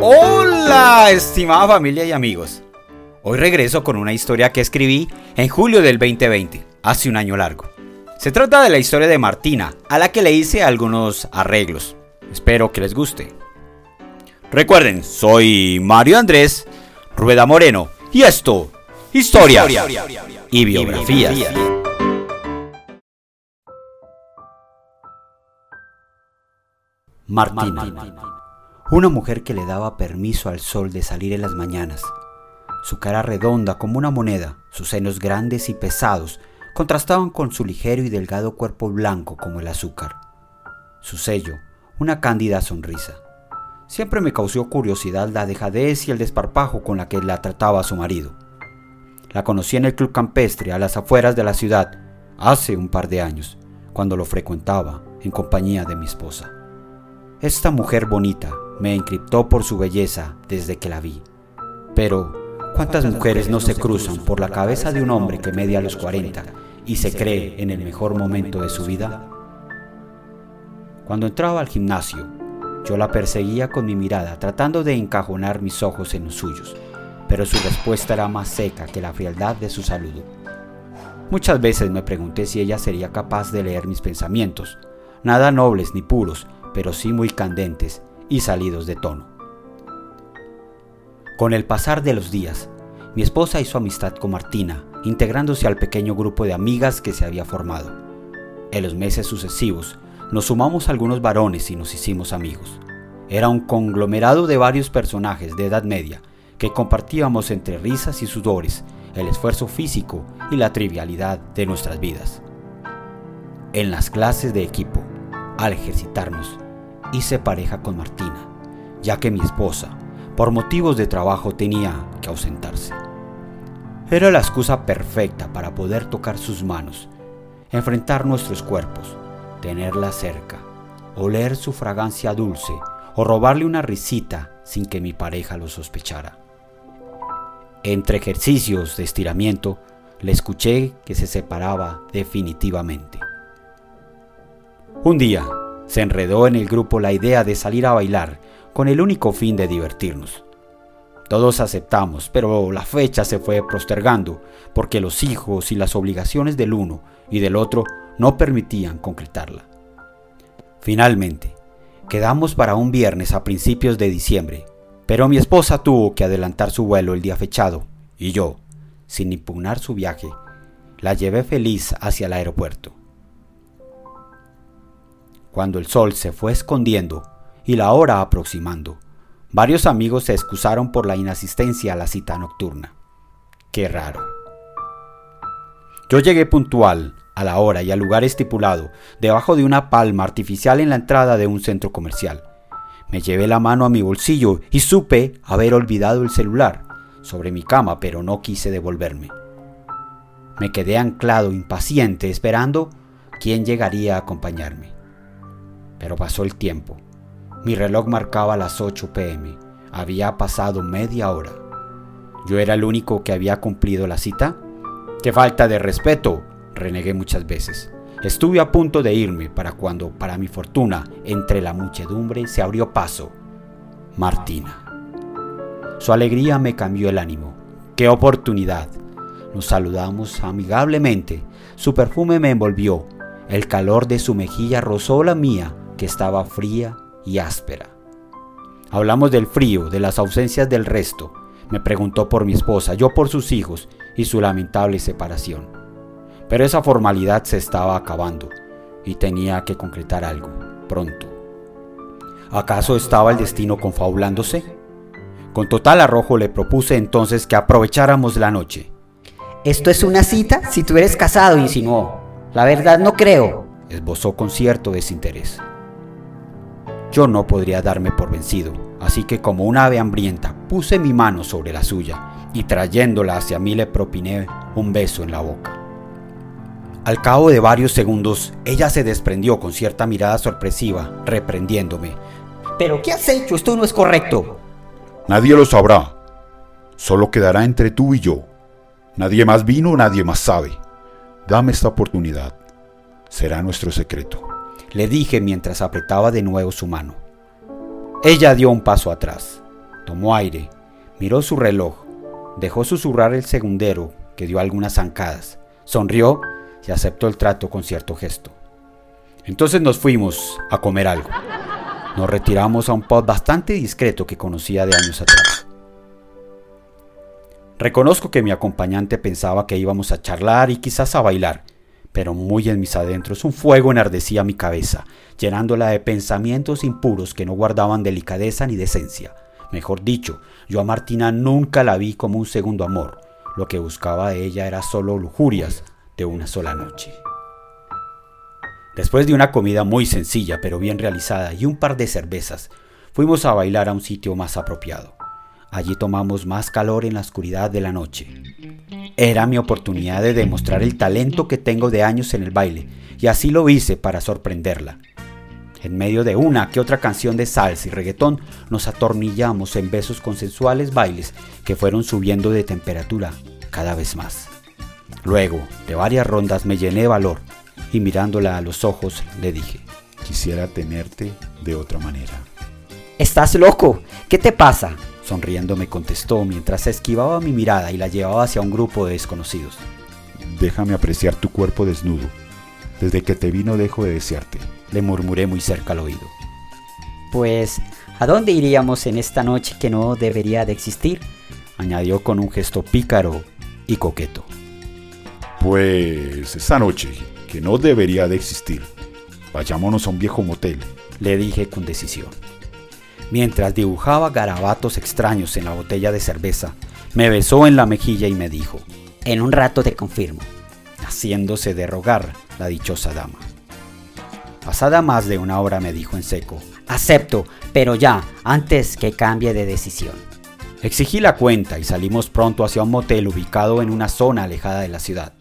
Hola, estimada familia y amigos. Hoy regreso con una historia que escribí en julio del 2020, hace un año largo. Se trata de la historia de Martina, a la que le hice algunos arreglos. Espero que les guste. Recuerden, soy Mario Andrés Rueda Moreno y esto, historia y biografías. Martina, una mujer que le daba permiso al sol de salir en las mañanas. Su cara redonda como una moneda, sus senos grandes y pesados contrastaban con su ligero y delgado cuerpo blanco como el azúcar. Su sello, una cándida sonrisa. Siempre me causó curiosidad la dejadez y el desparpajo con la que la trataba su marido. La conocí en el club campestre a las afueras de la ciudad hace un par de años, cuando lo frecuentaba en compañía de mi esposa. Esta mujer bonita me encriptó por su belleza desde que la vi. Pero, ¿cuántas mujeres no se cruzan por la cabeza de un hombre que media los 40 y se cree en el mejor momento de su vida? Cuando entraba al gimnasio, yo la perseguía con mi mirada, tratando de encajonar mis ojos en los suyos, pero su respuesta era más seca que la frialdad de su saludo. Muchas veces me pregunté si ella sería capaz de leer mis pensamientos, nada nobles ni puros, pero sí muy candentes y salidos de tono. Con el pasar de los días, mi esposa hizo amistad con Martina, integrándose al pequeño grupo de amigas que se había formado. En los meses sucesivos, nos sumamos algunos varones y nos hicimos amigos. Era un conglomerado de varios personajes de edad media que compartíamos entre risas y sudores el esfuerzo físico y la trivialidad de nuestras vidas. En las clases de equipo, al ejercitarnos, hice pareja con Martina, ya que mi esposa, por motivos de trabajo, tenía que ausentarse. Era la excusa perfecta para poder tocar sus manos, enfrentar nuestros cuerpos, tenerla cerca, oler su fragancia dulce o robarle una risita sin que mi pareja lo sospechara. Entre ejercicios de estiramiento, le escuché que se separaba definitivamente. Un día se enredó en el grupo la idea de salir a bailar con el único fin de divertirnos. Todos aceptamos, pero la fecha se fue postergando porque los hijos y las obligaciones del uno y del otro no permitían concretarla. Finalmente, quedamos para un viernes a principios de diciembre, pero mi esposa tuvo que adelantar su vuelo el día fechado y yo, sin impugnar su viaje, la llevé feliz hacia el aeropuerto. Cuando el sol se fue escondiendo y la hora aproximando, varios amigos se excusaron por la inasistencia a la cita nocturna. Qué raro. Yo llegué puntual, a la hora y al lugar estipulado, debajo de una palma artificial en la entrada de un centro comercial. Me llevé la mano a mi bolsillo y supe haber olvidado el celular sobre mi cama, pero no quise devolverme. Me quedé anclado impaciente esperando quién llegaría a acompañarme. Pero pasó el tiempo. Mi reloj marcaba las 8 pm. Había pasado media hora. ¿Yo era el único que había cumplido la cita? ¡Qué falta de respeto! renegué muchas veces. Estuve a punto de irme para cuando, para mi fortuna, entre la muchedumbre se abrió paso. Martina. Su alegría me cambió el ánimo. ¡Qué oportunidad! Nos saludamos amigablemente. Su perfume me envolvió. El calor de su mejilla rozó la mía que estaba fría y áspera. Hablamos del frío, de las ausencias del resto. Me preguntó por mi esposa, yo por sus hijos y su lamentable separación. Pero esa formalidad se estaba acabando y tenía que concretar algo, pronto. ¿Acaso estaba el destino confabulándose? Con total arrojo le propuse entonces que aprovecháramos la noche. ¿Esto es una cita? Si tú eres casado, insinuó. La verdad no creo. Esbozó con cierto desinterés. Yo no podría darme por vencido, así que como un ave hambrienta puse mi mano sobre la suya y trayéndola hacia mí le propiné un beso en la boca. Al cabo de varios segundos, ella se desprendió con cierta mirada sorpresiva, reprendiéndome. ¿Pero qué has hecho? Esto no es correcto. Nadie lo sabrá. Solo quedará entre tú y yo. Nadie más vino, nadie más sabe. Dame esta oportunidad. Será nuestro secreto le dije mientras apretaba de nuevo su mano. Ella dio un paso atrás. Tomó aire, miró su reloj, dejó susurrar el segundero, que dio algunas zancadas, sonrió y aceptó el trato con cierto gesto. Entonces nos fuimos a comer algo. Nos retiramos a un pub bastante discreto que conocía de años atrás. Reconozco que mi acompañante pensaba que íbamos a charlar y quizás a bailar, pero muy en mis adentros un fuego enardecía mi cabeza, llenándola de pensamientos impuros que no guardaban delicadeza ni decencia. Mejor dicho, yo a Martina nunca la vi como un segundo amor. Lo que buscaba de ella era solo lujurias de una sola noche. Después de una comida muy sencilla pero bien realizada y un par de cervezas, fuimos a bailar a un sitio más apropiado. Allí tomamos más calor en la oscuridad de la noche. Era mi oportunidad de demostrar el talento que tengo de años en el baile, y así lo hice para sorprenderla. En medio de una que otra canción de salsa y reggaetón, nos atornillamos en besos consensuales bailes que fueron subiendo de temperatura cada vez más. Luego de varias rondas me llené de valor y mirándola a los ojos le dije, quisiera tenerte de otra manera. ¿Estás loco? ¿Qué te pasa? Sonriendo me contestó mientras esquivaba mi mirada y la llevaba hacia un grupo de desconocidos. Déjame apreciar tu cuerpo desnudo. Desde que te vi no dejo de desearte. Le murmuré muy cerca al oído. Pues, ¿a dónde iríamos en esta noche que no debería de existir? Añadió con un gesto pícaro y coqueto. Pues esta noche, que no debería de existir. Vayámonos a un viejo motel. Le dije con decisión. Mientras dibujaba garabatos extraños en la botella de cerveza, me besó en la mejilla y me dijo, En un rato te confirmo. Haciéndose de rogar la dichosa dama. Pasada más de una hora me dijo en seco, Acepto, pero ya, antes que cambie de decisión. Exigí la cuenta y salimos pronto hacia un motel ubicado en una zona alejada de la ciudad.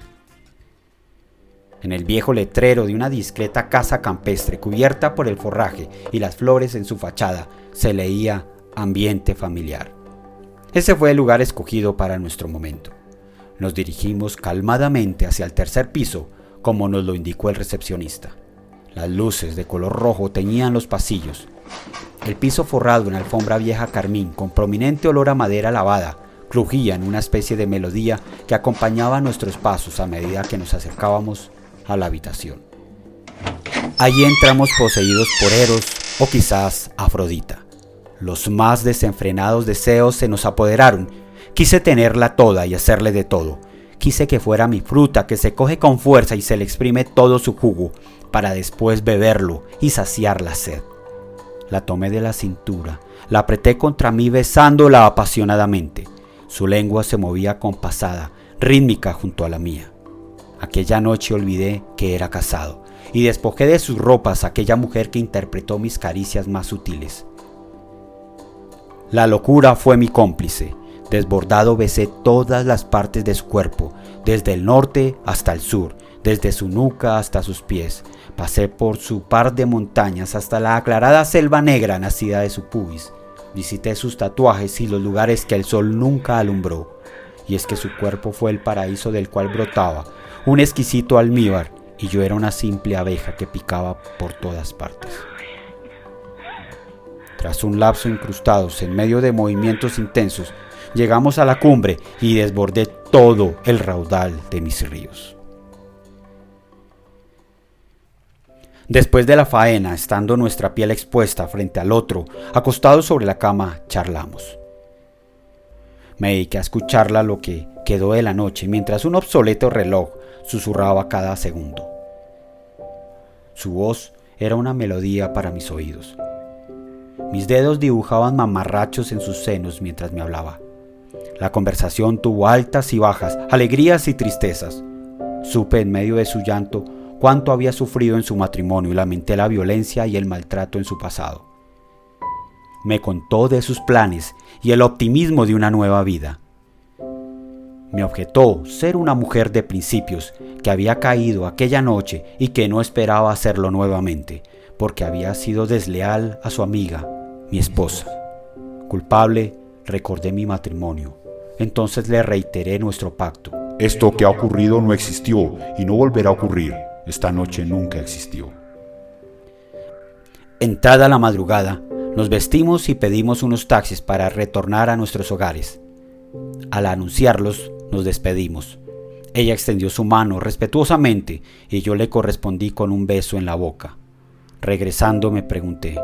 En el viejo letrero de una discreta casa campestre cubierta por el forraje y las flores en su fachada se leía ambiente familiar. Ese fue el lugar escogido para nuestro momento. Nos dirigimos calmadamente hacia el tercer piso, como nos lo indicó el recepcionista. Las luces de color rojo teñían los pasillos. El piso forrado en alfombra vieja carmín con prominente olor a madera lavada crujía en una especie de melodía que acompañaba nuestros pasos a medida que nos acercábamos a la habitación. Allí entramos poseídos por Eros o quizás Afrodita. Los más desenfrenados deseos se nos apoderaron. Quise tenerla toda y hacerle de todo. Quise que fuera mi fruta que se coge con fuerza y se le exprime todo su jugo para después beberlo y saciar la sed. La tomé de la cintura, la apreté contra mí besándola apasionadamente. Su lengua se movía compasada, rítmica junto a la mía. Aquella noche olvidé que era casado y despojé de sus ropas a aquella mujer que interpretó mis caricias más sutiles. La locura fue mi cómplice. Desbordado besé todas las partes de su cuerpo, desde el norte hasta el sur, desde su nuca hasta sus pies. Pasé por su par de montañas hasta la aclarada selva negra nacida de su pubis. Visité sus tatuajes y los lugares que el sol nunca alumbró. Y es que su cuerpo fue el paraíso del cual brotaba un exquisito almíbar y yo era una simple abeja que picaba por todas partes. Tras un lapso incrustados en medio de movimientos intensos, llegamos a la cumbre y desbordé todo el raudal de mis ríos. Después de la faena, estando nuestra piel expuesta frente al otro, acostados sobre la cama, charlamos. Me dediqué a escucharla lo que quedó de la noche mientras un obsoleto reloj susurraba cada segundo. Su voz era una melodía para mis oídos. Mis dedos dibujaban mamarrachos en sus senos mientras me hablaba. La conversación tuvo altas y bajas, alegrías y tristezas. Supe en medio de su llanto cuánto había sufrido en su matrimonio y lamenté la violencia y el maltrato en su pasado. Me contó de sus planes y el optimismo de una nueva vida. Me objetó ser una mujer de principios que había caído aquella noche y que no esperaba hacerlo nuevamente, porque había sido desleal a su amiga, mi esposa. Culpable, recordé mi matrimonio. Entonces le reiteré nuestro pacto. Esto que ha ocurrido no existió y no volverá a ocurrir. Esta noche nunca existió. Entrada la madrugada, Nos vestimos y pedimos unos taxis para retornar a nuestros hogares. Al anunciarlos, nos despedimos. Ella extendió su mano respetuosamente y yo le correspondí con un beso en la boca. Regresando me pregunté,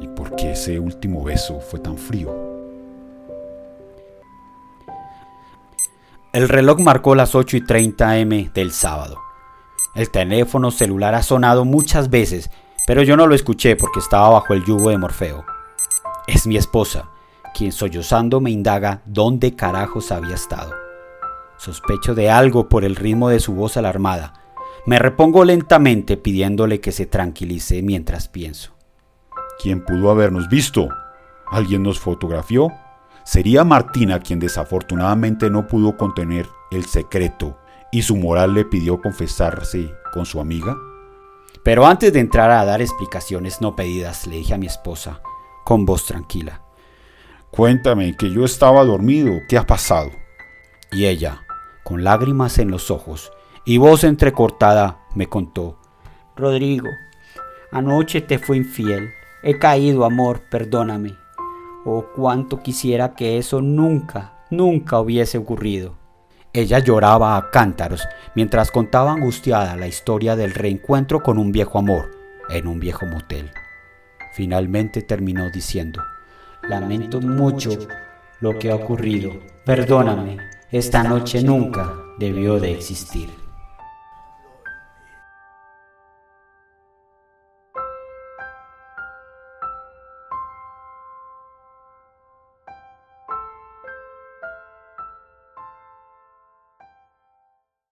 ¿y por qué ese último beso fue tan frío? El reloj marcó las 8 y 30 m del sábado. El teléfono celular ha sonado muchas veces, pero yo no lo escuché porque estaba bajo el yugo de Morfeo. Es mi esposa, quien sollozando me indaga dónde carajos había estado. Sospecho de algo por el ritmo de su voz alarmada. Me repongo lentamente pidiéndole que se tranquilice mientras pienso. ¿Quién pudo habernos visto? ¿Alguien nos fotografió? Sería Martina quien desafortunadamente no pudo contener el secreto y su moral le pidió confesarse con su amiga. Pero antes de entrar a dar explicaciones no pedidas, le dije a mi esposa, con voz tranquila. Cuéntame, que yo estaba dormido, ¿qué ha pasado? Y ella, con lágrimas en los ojos y voz entrecortada, me contó. Rodrigo, anoche te fui infiel. He caído, amor, perdóname. Oh, cuánto quisiera que eso nunca, nunca hubiese ocurrido. Ella lloraba a cántaros mientras contaba angustiada la historia del reencuentro con un viejo amor en un viejo motel. Finalmente terminó diciendo, Lamento mucho lo que ha ocurrido. Perdóname, esta noche nunca debió de existir.